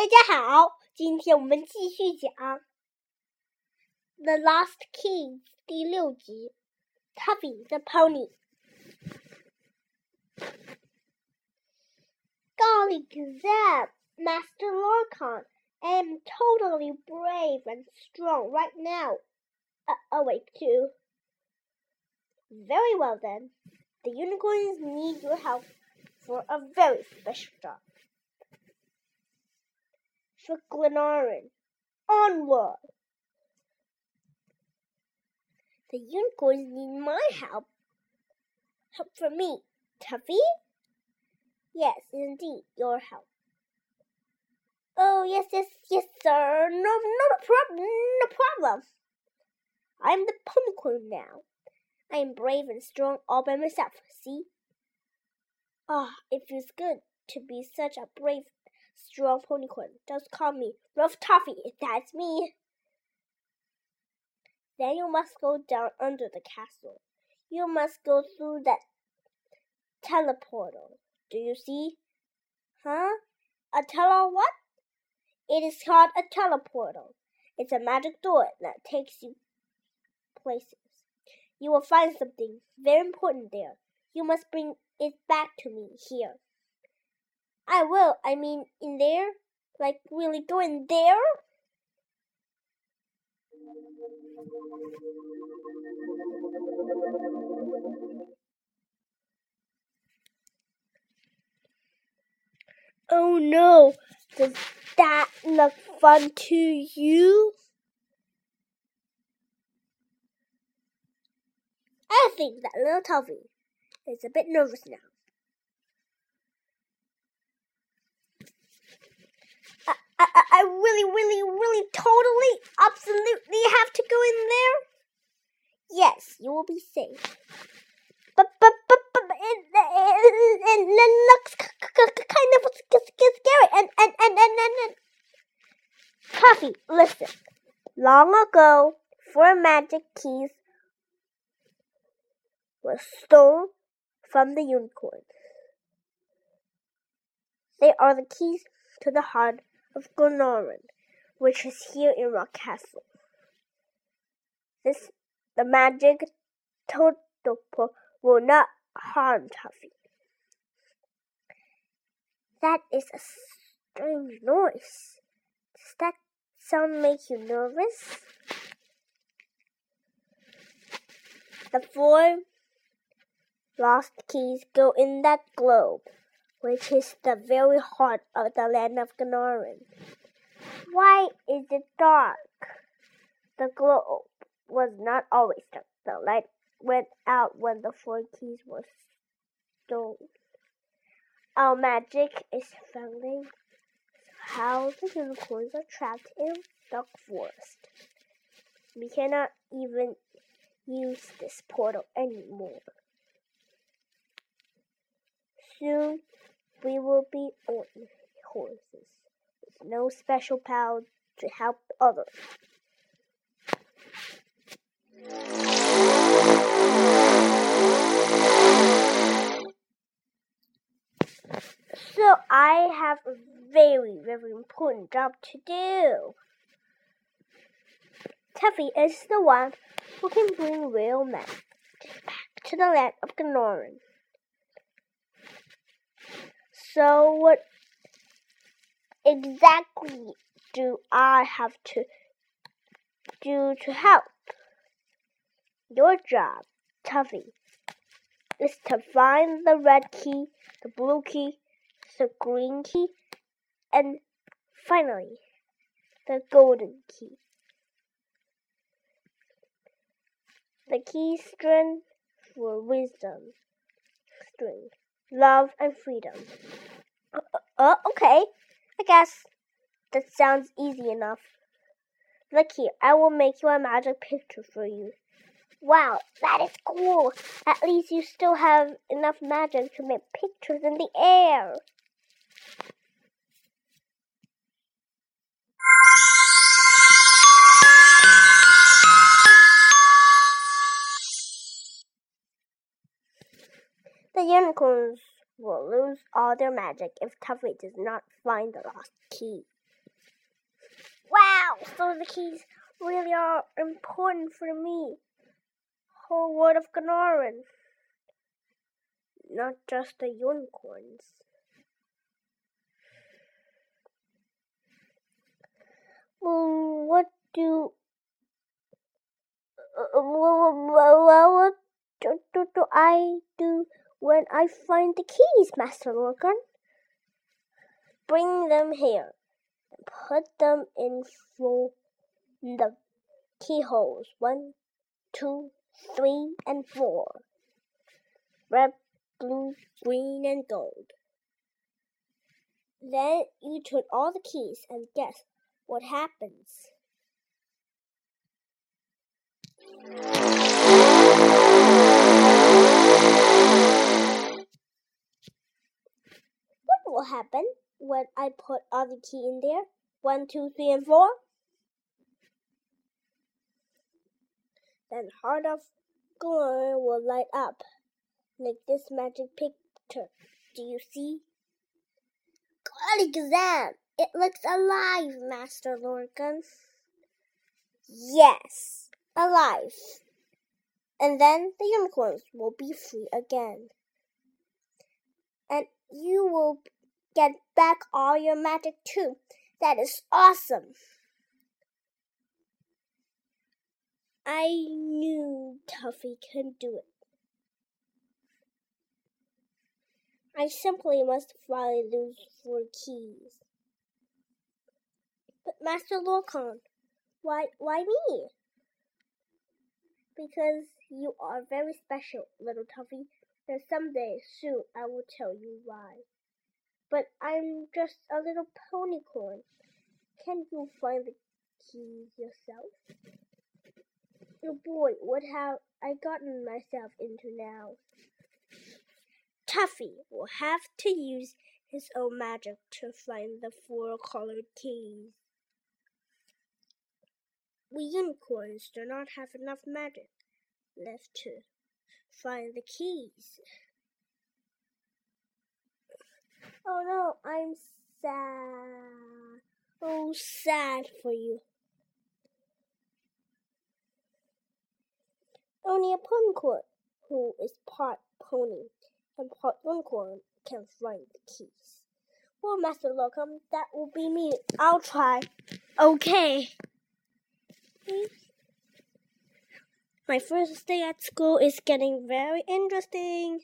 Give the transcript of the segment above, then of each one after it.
大家好，今天我们继续讲《The Lost Keys》第六集《Tuffy the Pony》。Golly gazette, Master Lorcan, I am totally brave and strong right now. Uh, oh, awake too. Very well then. The unicorns need your help for a very special job for. Onward! The unicorns need my help. Help from me, Tuffy? Yes, indeed, your help. Oh, yes, yes, yes, sir. No, no problem, no problem. I am the ponycorn now. I am brave and strong all by myself, see? Ah, it feels good to be such a brave strong ponycorn. Just call me Rough Toffee. That's me. Then you must go down under the castle. You must go through that teleportal. Do you see? Huh? A tele what? It is called a teleportal. It's a magic door that takes you places. You will find something very important there. You must bring it back to me here. I will. I mean, in there? Like, really go in there? Oh no! Does that look fun to you? I think that little Tuffy is a bit nervous now. I, I, I really, really, really, totally, absolutely have to go in there? Yes, you will be safe. But, but, but, but, it, it, it, it looks kind of scary. And, and, and, and, and, and. Listen. Long ago, four magic keys were stolen from the unicorn. They are the keys to the heart of Glenarvan, which is here in Rock Castle. This the magic Totopo will not harm Tuffy. That is a strange noise. Does that sound make you nervous? The four lost keys go in that globe which is the very heart of the land of Glenarvan. Why is it dark? The globe was not always dark. The light went out when the four keys were stolen. Our magic is failing. How the unicorns are trapped in dark forest. We cannot even use this portal anymore. Soon we will be on horses no special power to help others. So I have a very, very important job to do. Tuffy is the one who can bring real men back to the land of Glenarvan. So, what exactly do I have to do to help? Your job, Tuffy, is to find the red key, the blue key, the green key, and finally, the golden key. The key string for wisdom string love, and freedom. Uh, uh, okay, I guess that sounds easy enough. Look here, I will make you a magic picture for you. Wow, that is cool. At least you still have enough magic to make pictures in the air. The unicorns will lose all their magic if Tuffy does not find the lost key. Wow, so the keys really are important for me. Whole world of Glenarvan. Not just the unicorns. Well, what do uh, what do, do, do I do when I find the keys, Master Lorcan? Bring them here and put them in for the keyholes. One, two, three, and four. Red, blue, green, and gold. Then you turn all the keys and guess what happens. Will happen when I put other key in there? One, two, three, and four. Then heart of glory will light up like this magic picture. Do you see? God exam! It looks alive, Master Lorcan. Yes, alive. And then the unicorns will be free again. And you will get back all your magic too. That is awesome. I knew Tuffy can do it. I simply must find those four keys. But Master Lorcan, why why me? Because you are very special, little Tuffy, and someday soon I will tell you why. But I'm just a little ponycorn. Can you find the keys yourself? Oh boy, what have I gotten myself into now? Tuffy will have to use his own magic to find the four colored keys. We unicorns do not have enough magic left to find the keys. Oh no, I'm sad. Oh, sad for you. Only a ponycorn who is part pony and part unicorn can find the keys. Well, Master Lorcan, that will be me. I'll try. Okay. My first day at school is getting very interesting.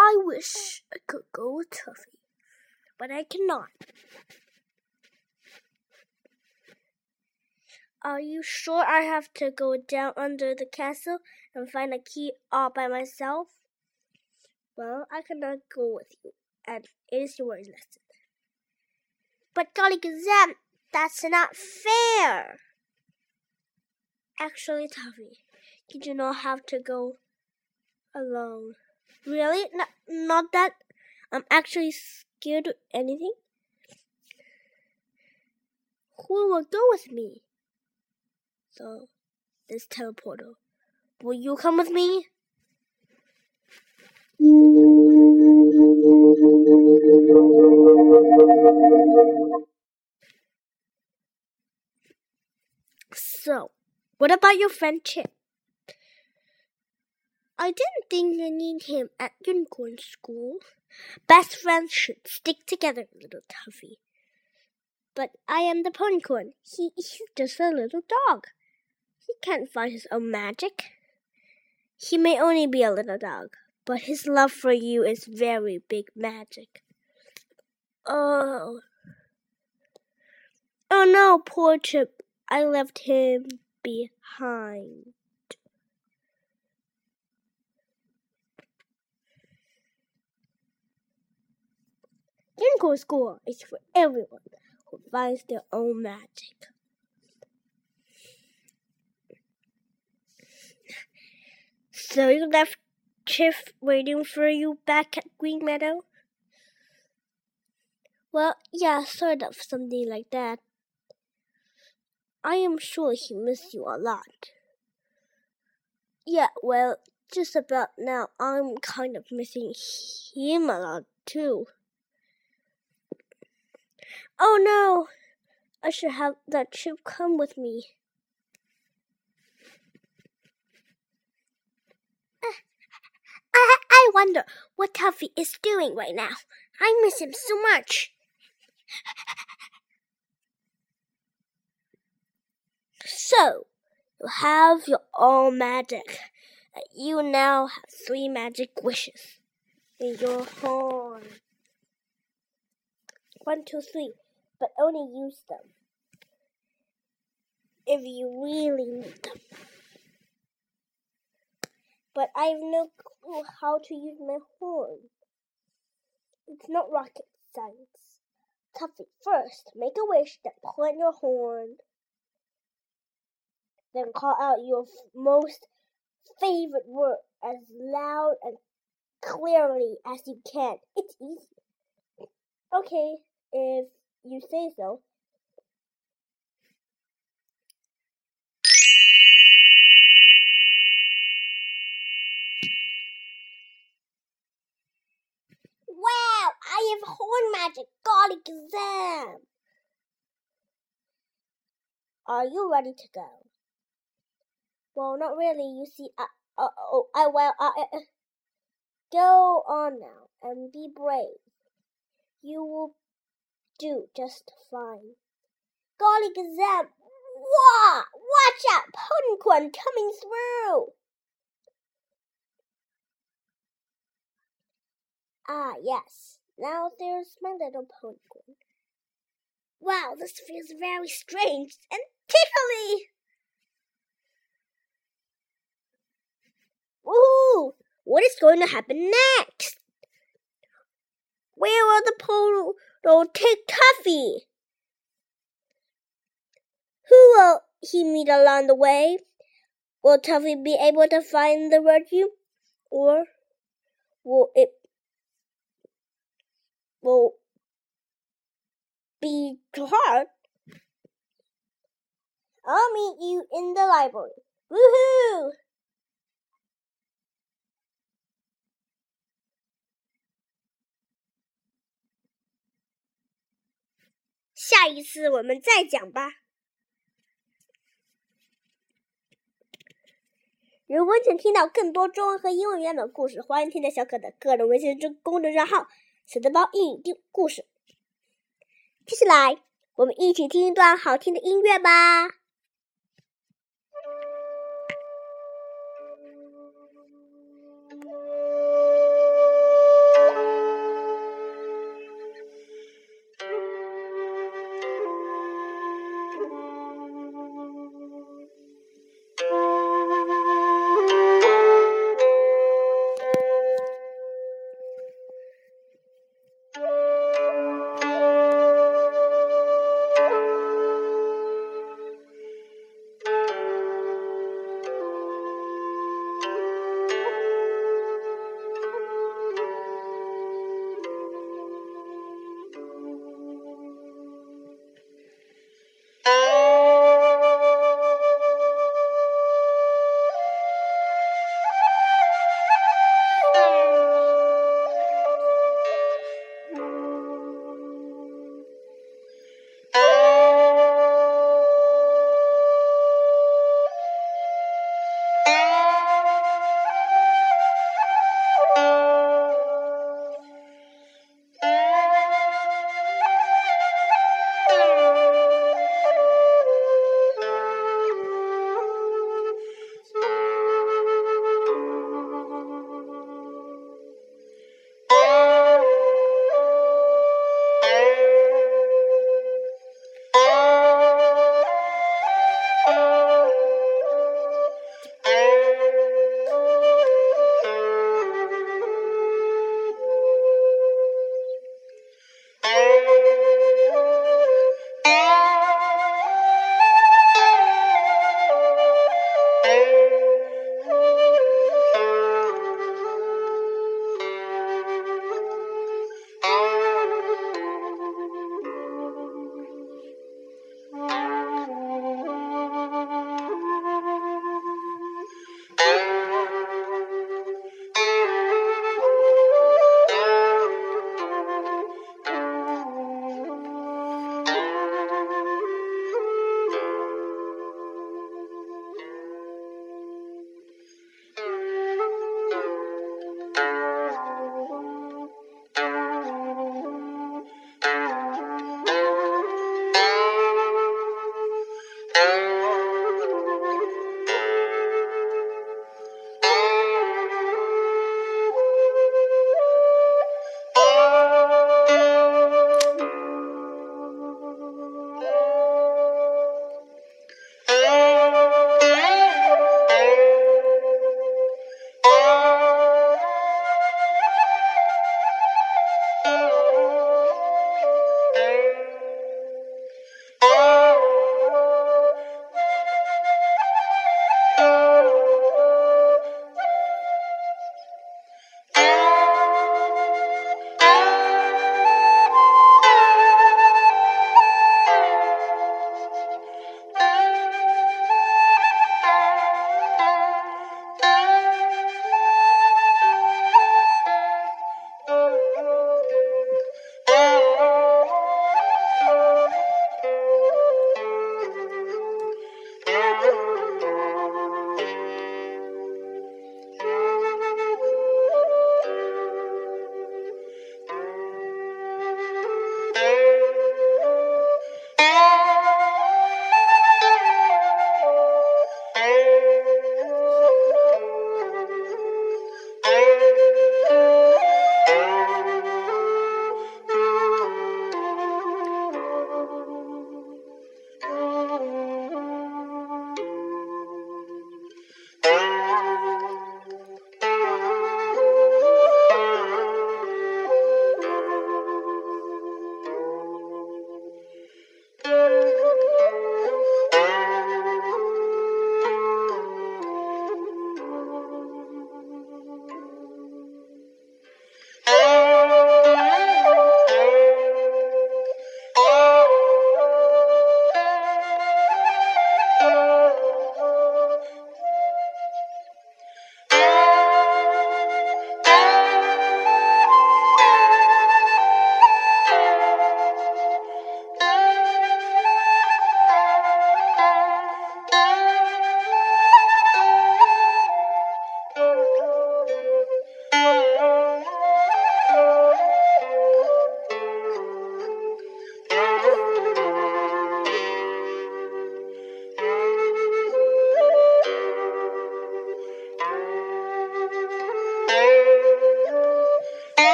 I wish I could go with Tuffy, but I cannot. Are you sure I have to go down under the castle and find a key all by myself? Well, I cannot go with you, and it is your lesson. But golly gazam, that's not fair. Actually, Tuffy, you do not have to go alone? Really? Not, not that I'm actually scared of anything? Who will go with me? So, this teleporter. Will you come with me? So, what about your friend Chip? I didn't think I need him at Unicorn School. Best friends should stick together, little Tuffy. But I am the ponycorn. He, he's just a little dog. He can't find his own magic. He may only be a little dog, but his love for you is very big magic. Oh. Oh no, poor Chip. I left him behind. Unicorn School is for everyone who finds their own magic. So you left Chip waiting for you back at Green Meadow? Well, yeah, sort of something like that. I am sure he missed you a lot. Yeah, well, just about now, I'm kind of missing him a lot too. Oh no! I should have that chip come with me. I, I wonder what Tuffy is doing right now. I miss him so much. So, you have your own magic. You now have three magic wishes in your horn. One, two, three, but only use them if you really need them. But I have no clue how to use my horn. It's not rocket science. Tuffy, first, make a wish, then in your horn. Then call out your most favorite word as loud and clearly as you can. It's easy. Okay, if you say so. Wow, I have horn magic. Golly exam. Are you ready to go? Well, not really. You see, I, uh, oh, I well, I, uh, go on now and be brave. You will do just fine. Golly gazette! Wah! Watch out! Ponycorn coming through! Ah, yes. Now there's my little Ponycorn. Wow, this feels very strange and tickly! Woohoo! What is going to happen next? Where are the polo take Tuffy? Who will he meet along the way? Will Tuffy be able to find the virtue? Or will it will be too hard? I'll meet you in the library. Woohoo! 下一次我们再讲吧。如果想听到更多中文和英文原版故事，欢迎添加小可的个人微信公众账号“小豆包英语听故事”。接下来，我们一起听一段好听的音乐吧。